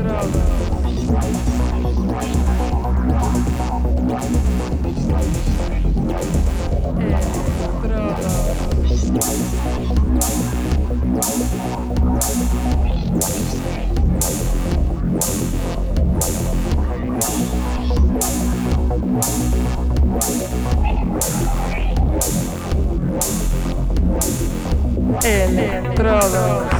Entrada. É, Electrodos.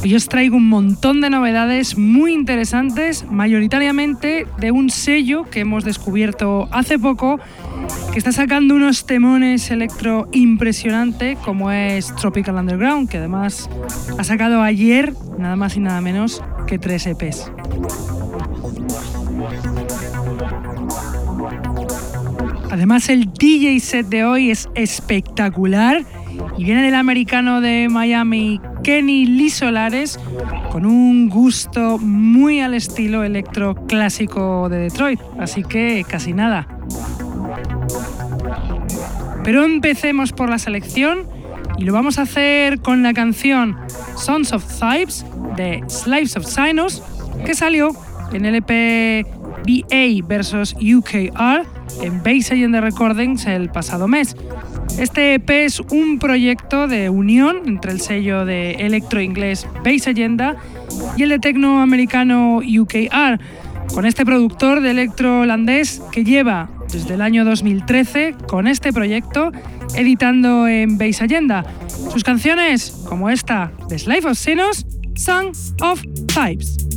Hoy os traigo un montón de novedades muy interesantes, mayoritariamente de un sello que hemos descubierto hace poco, que está sacando unos temones electro impresionante, como es Tropical Underground, que además ha sacado ayer nada más y nada menos que tres EPs. Además el DJ set de hoy es espectacular y viene del americano de Miami Kenny Lee Solares con un gusto muy al estilo electro clásico de Detroit, así que casi nada. Pero empecemos por la selección y lo vamos a hacer con la canción Sons of Thibes de Slaves of Sinus que salió en el EP BA vs UKR en Bass Agenda Recordings el pasado mes. Este EP es un proyecto de unión entre el sello de electro inglés Bass Agenda y el de tecno americano UKR, con este productor de electro holandés que lleva desde el año 2013 con este proyecto editando en Bass Agenda. Sus canciones, como esta de Slave of Sinos, Song of Types.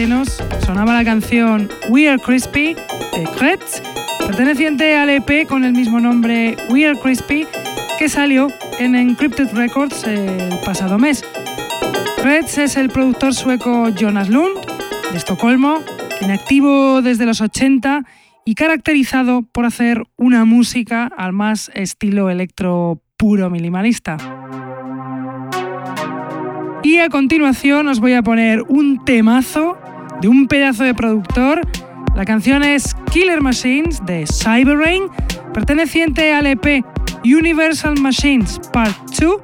Sonaba la canción We Are Crispy de Kretz, perteneciente al EP con el mismo nombre We Are Crispy, que salió en Encrypted Records el pasado mes. Kretz es el productor sueco Jonas Lund, de Estocolmo, inactivo desde los 80 y caracterizado por hacer una música al más estilo electro puro minimalista. Y a continuación os voy a poner un temazo de un pedazo de productor. La canción es Killer Machines de Cyberrain, perteneciente al EP Universal Machines Part 2,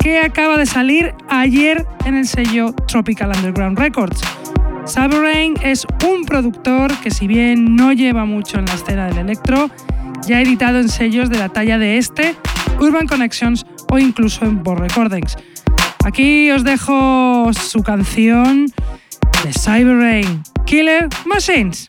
que acaba de salir ayer en el sello Tropical Underground Records. Cyberrain es un productor que si bien no lleva mucho en la escena del electro, ya ha editado en sellos de la talla de este, Urban Connections o incluso en Born Recordings. Aquí os dejo su canción de Cyber Rain. Killer Machines.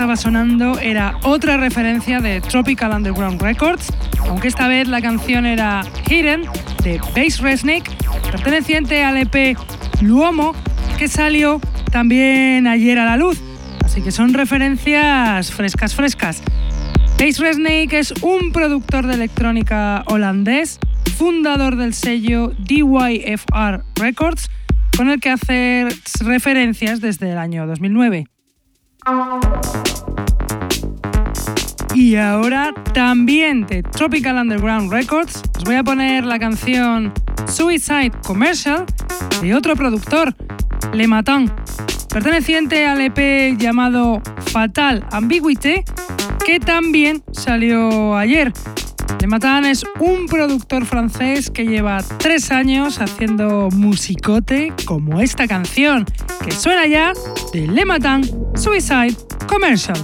Estaba sonando era otra referencia de Tropical Underground Records, aunque esta vez la canción era Hidden de Bass Resnick, perteneciente al EP Luomo, que salió también ayer a la luz. Así que son referencias frescas, frescas. Bass Resnick es un productor de electrónica holandés, fundador del sello DYFR Records, con el que hace referencias desde el año 2009. Ahora también de Tropical Underground Records os voy a poner la canción Suicide Commercial de otro productor, Le Matin, perteneciente al EP llamado Fatal Ambiguity, que también salió ayer. Le Matin es un productor francés que lleva tres años haciendo musicote como esta canción, que suena ya de Le Matin Suicide Commercial.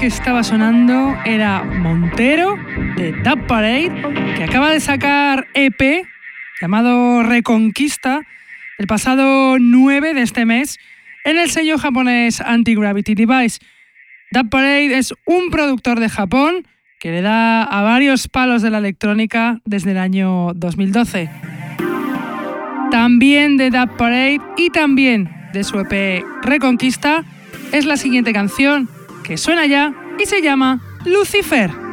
Que estaba sonando era Montero de Dub Parade, que acaba de sacar EP llamado Reconquista el pasado 9 de este mes en el sello japonés Anti-Gravity Device. Dub Parade es un productor de Japón que le da a varios palos de la electrónica desde el año 2012. También de Dub Parade y también de su EP Reconquista es la siguiente canción que suena ya y se llama Lucifer.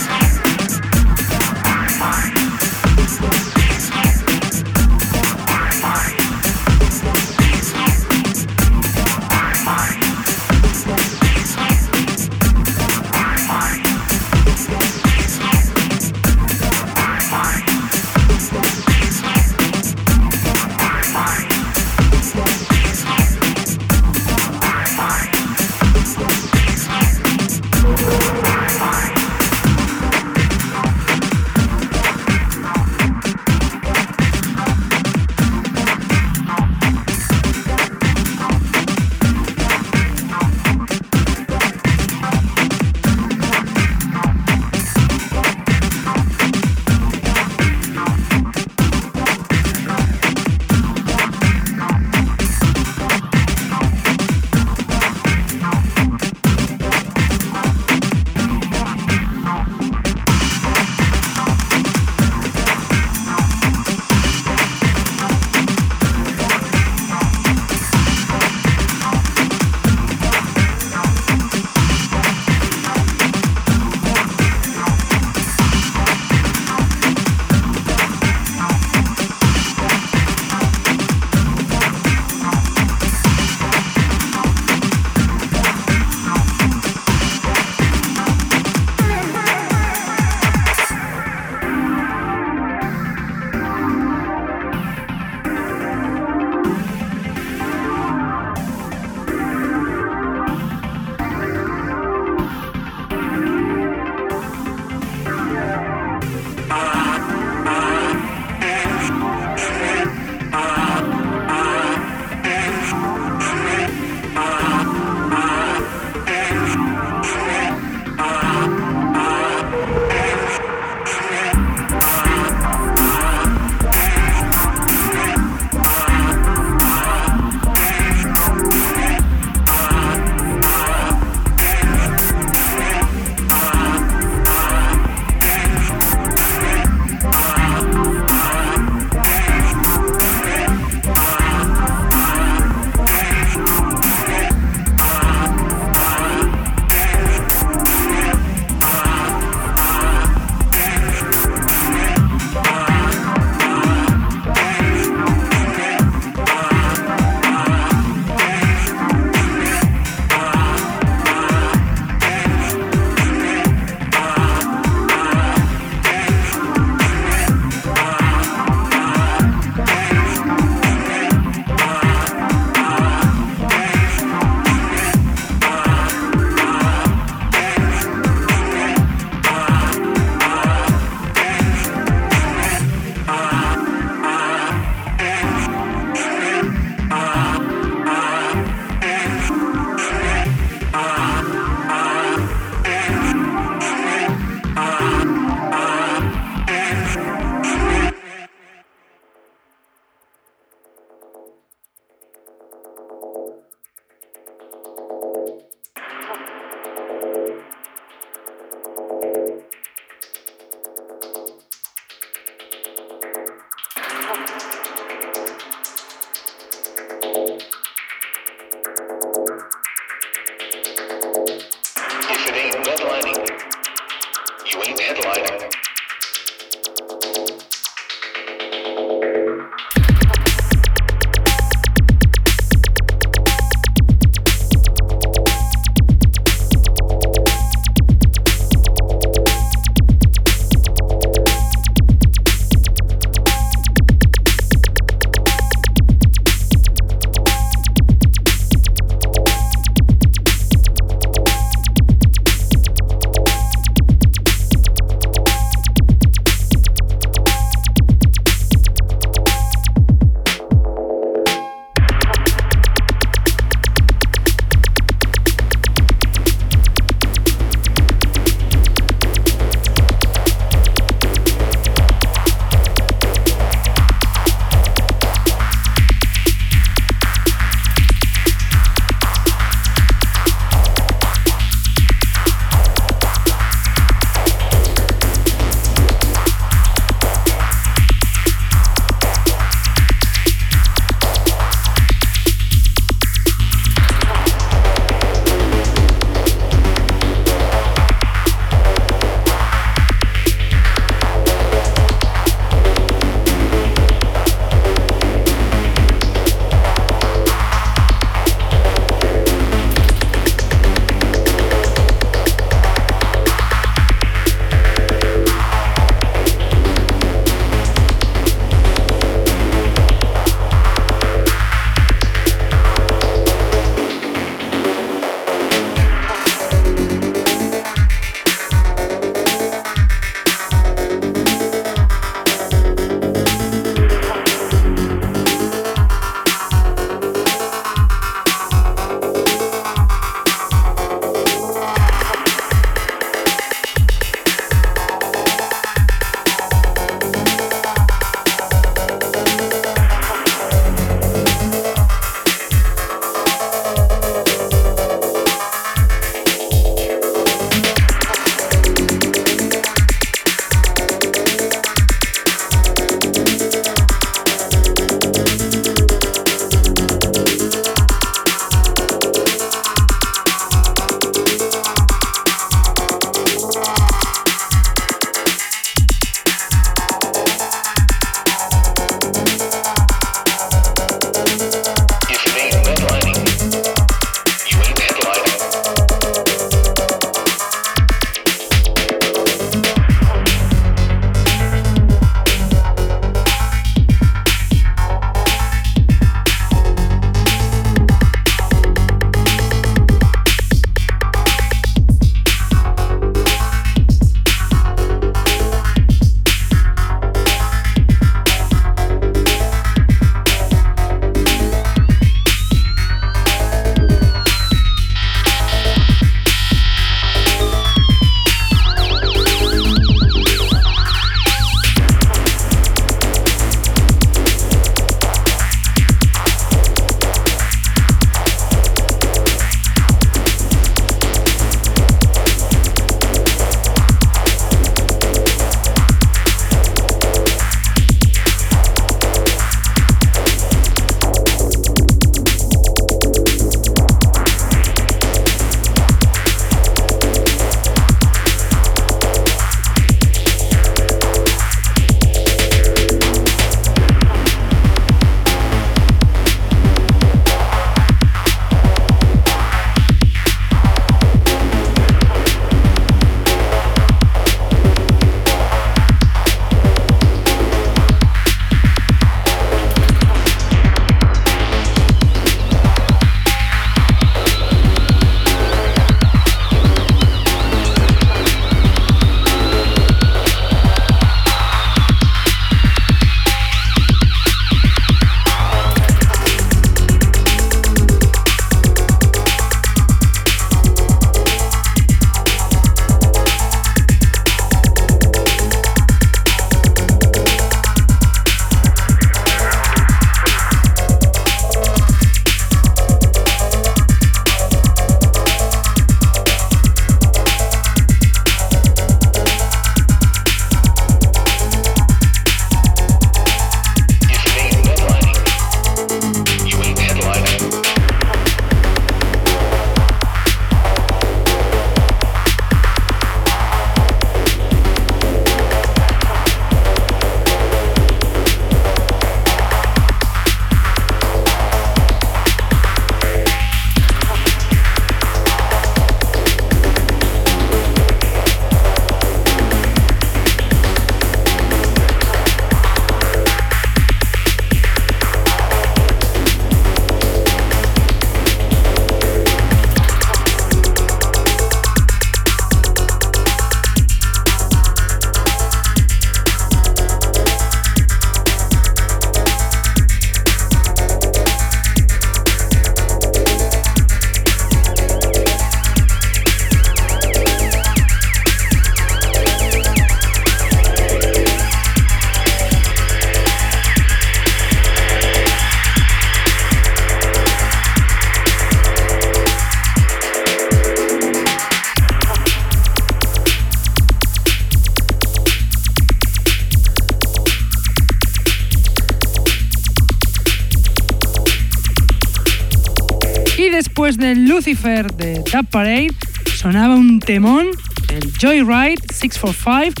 De Dub Parade, sonaba un temón, el Joyride 645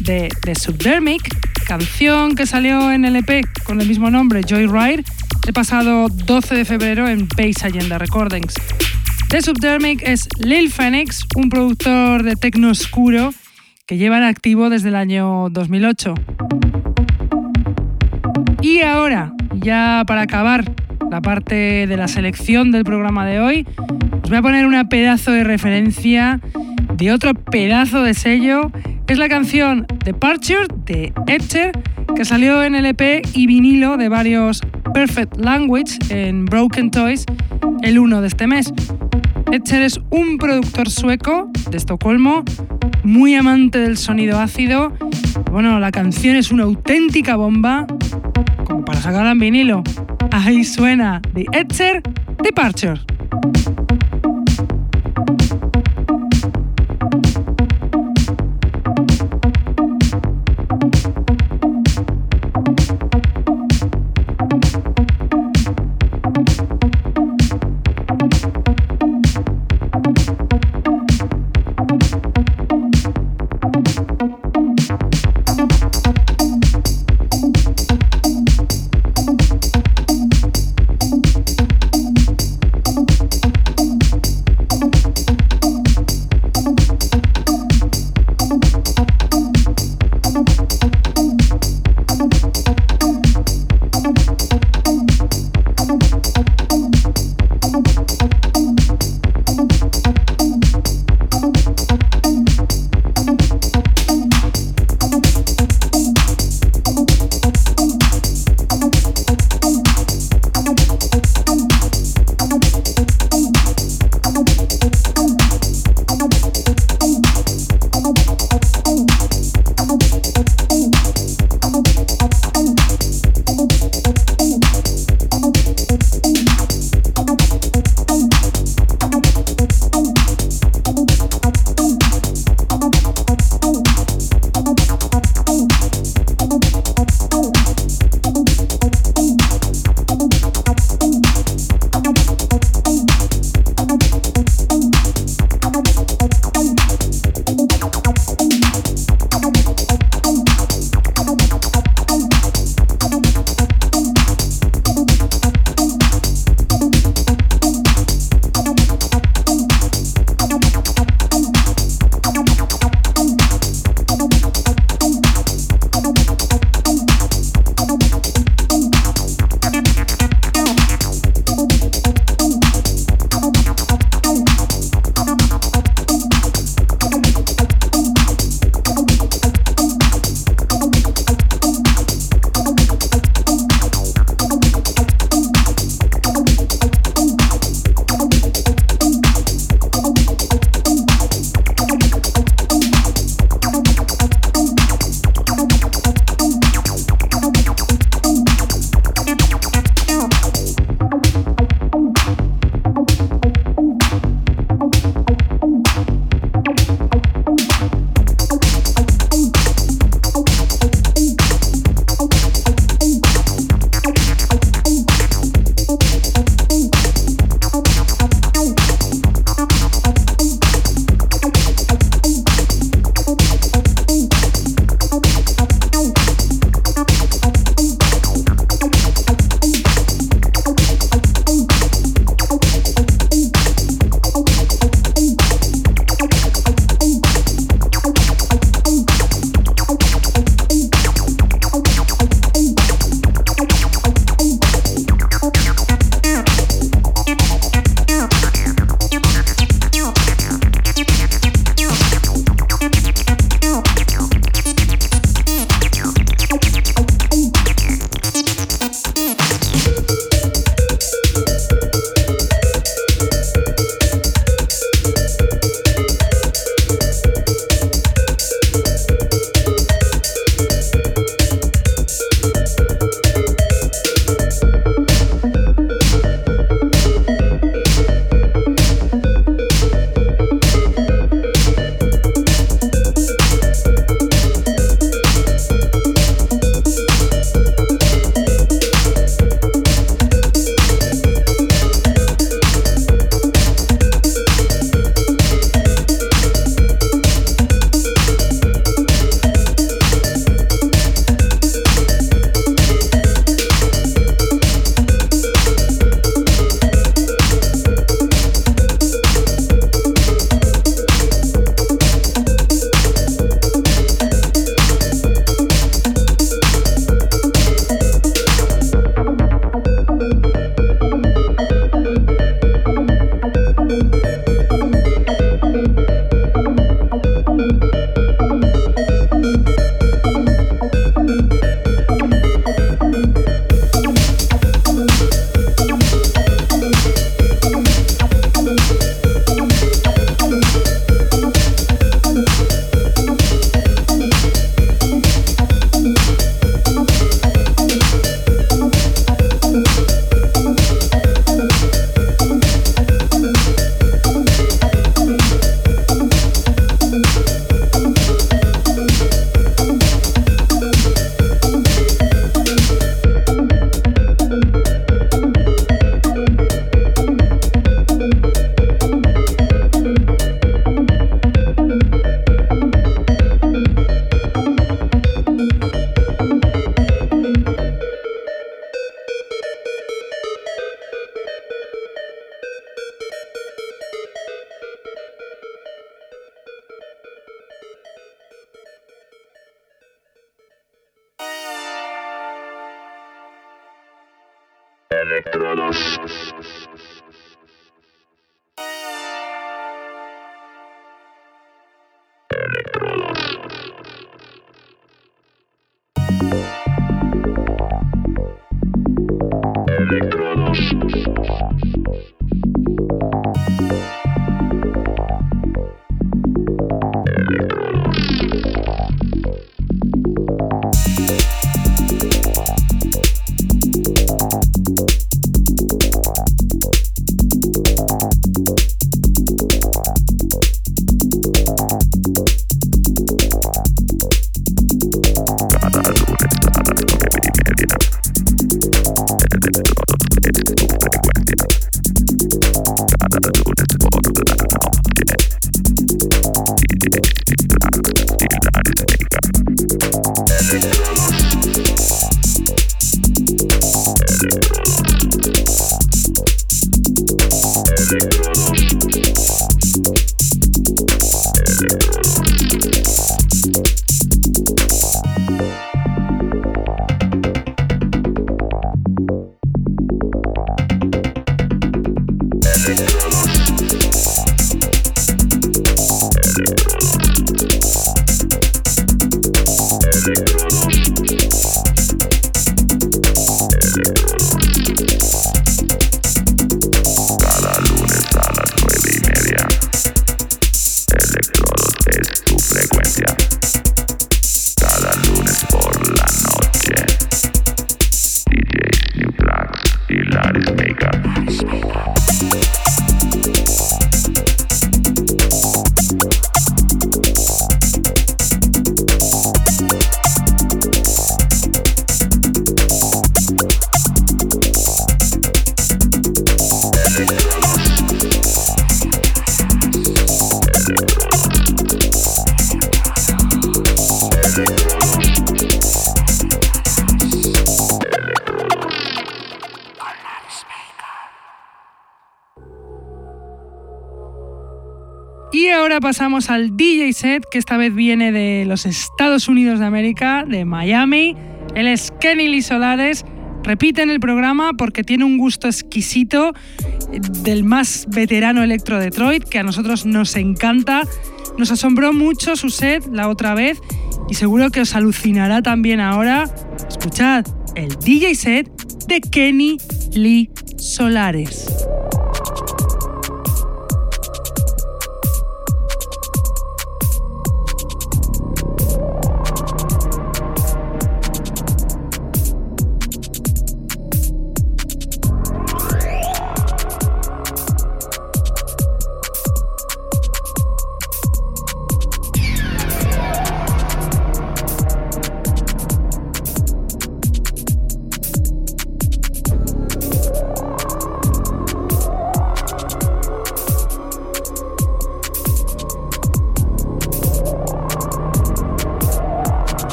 de The Subdermic, canción que salió en el EP con el mismo nombre, Joyride, el pasado 12 de febrero en Base Agenda Recordings. The Subdermic es Lil Phoenix, un productor de tecno oscuro que lleva en activo desde el año 2008. Y ahora, ya para acabar la parte de la selección del programa de hoy, voy a poner una pedazo de referencia de otro pedazo de sello. Es la canción Departure de Etcher, que salió en el EP y vinilo de varios Perfect Language en Broken Toys el 1 de este mes. Etcher es un productor sueco de Estocolmo, muy amante del sonido ácido. Bueno, la canción es una auténtica bomba, como para sacarla en vinilo. Ahí suena The Etcher Departure. Pasamos al DJ set, que esta vez viene de los Estados Unidos de América, de Miami. Él es Kenny Lee Solares. Repite en el programa porque tiene un gusto exquisito del más veterano Electro Detroit, que a nosotros nos encanta. Nos asombró mucho su set la otra vez y seguro que os alucinará también ahora. Escuchad el DJ set de Kenny Lee Solares.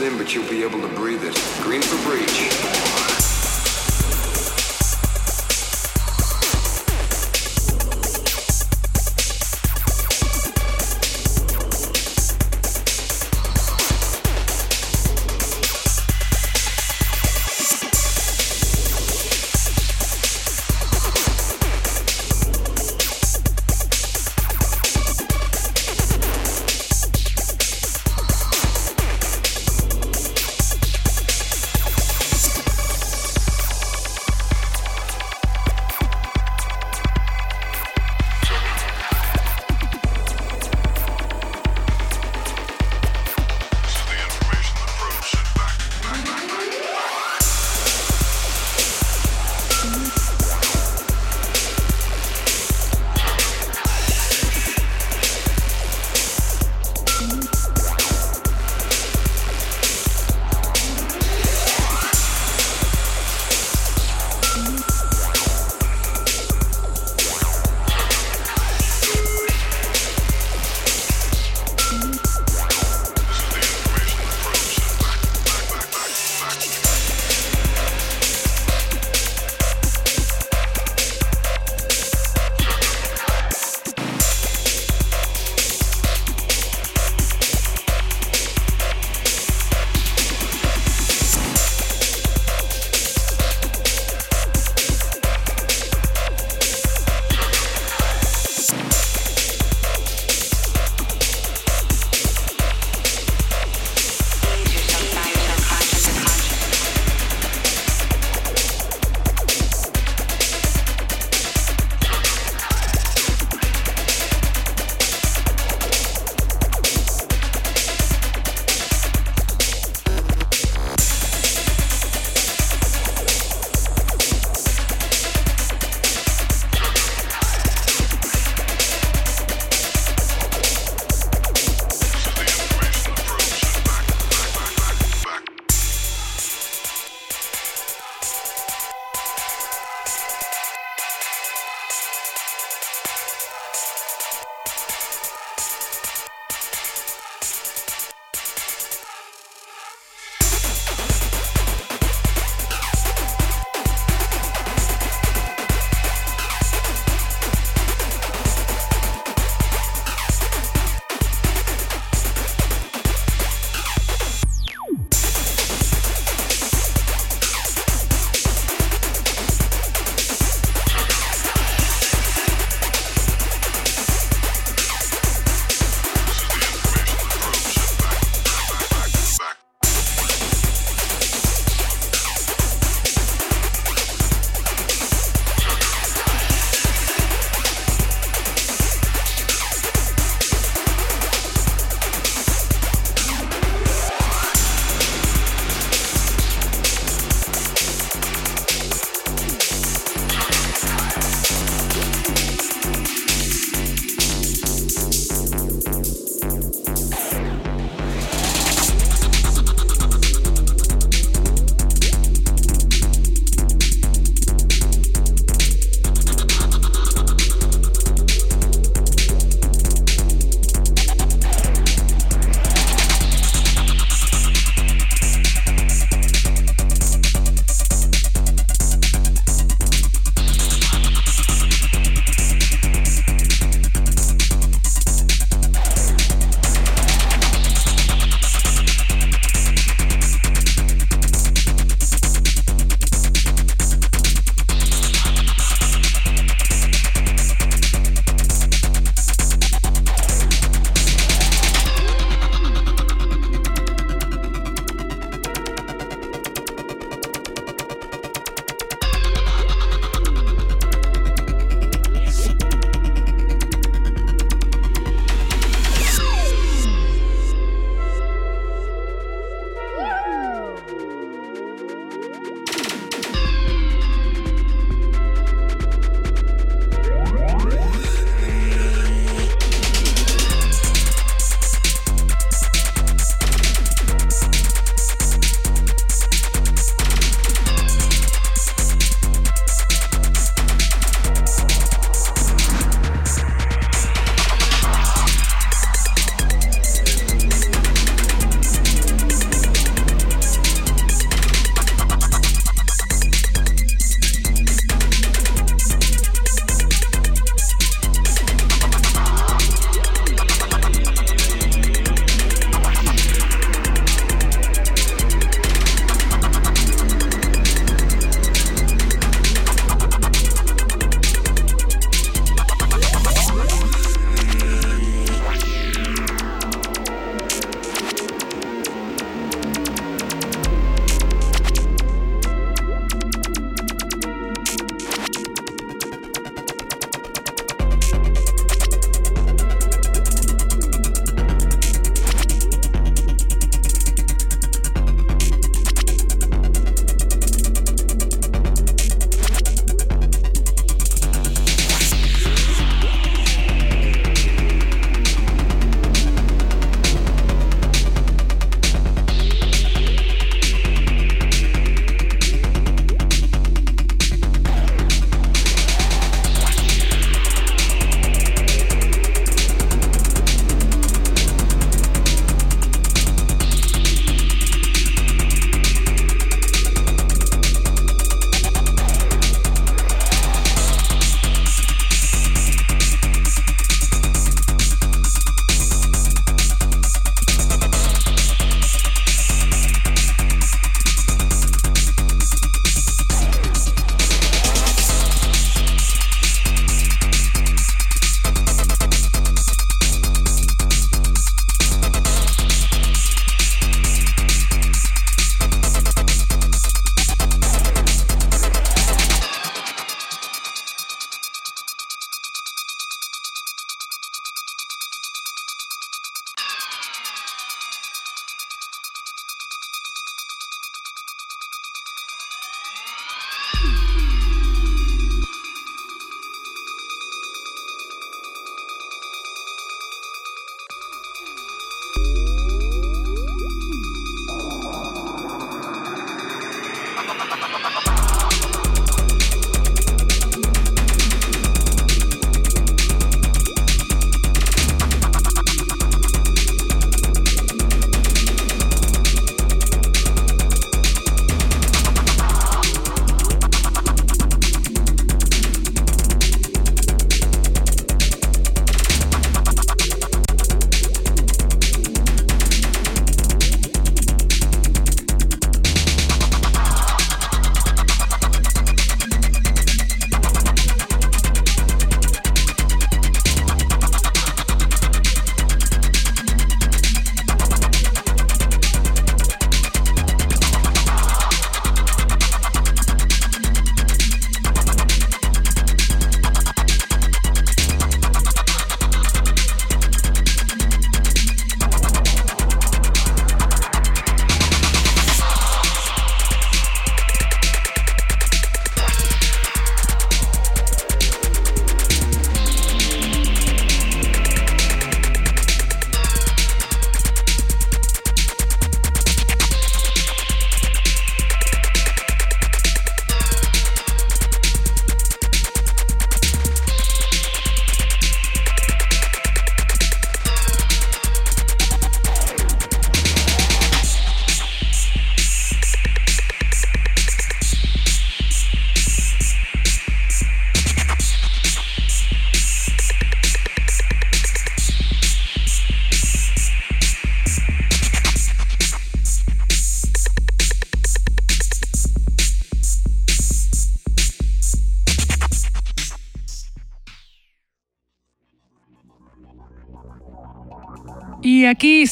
But you'll be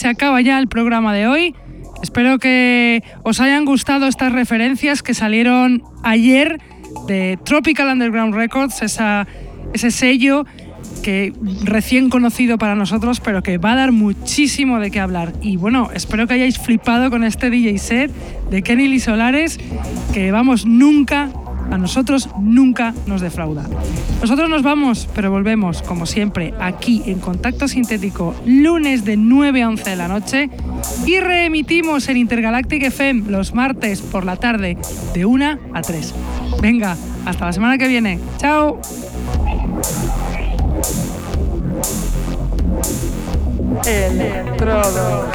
se acaba ya el programa de hoy. Espero que os hayan gustado estas referencias que salieron ayer de Tropical Underground Records, ese sello que recién conocido para nosotros, pero que va a dar muchísimo de qué hablar. Y bueno, espero que hayáis flipado con este DJ set de Kenny Lee Solares, que vamos, nunca, a nosotros nunca nos defrauda. Nosotros nos vamos, pero volvemos, como siempre, aquí en Contacto Sintético, lunes de 9 a 11 de la noche y reemitimos en Intergalactic FM los martes por la tarde de 1 a 3. Venga, hasta la semana que viene. ¡Chao! Electrodos.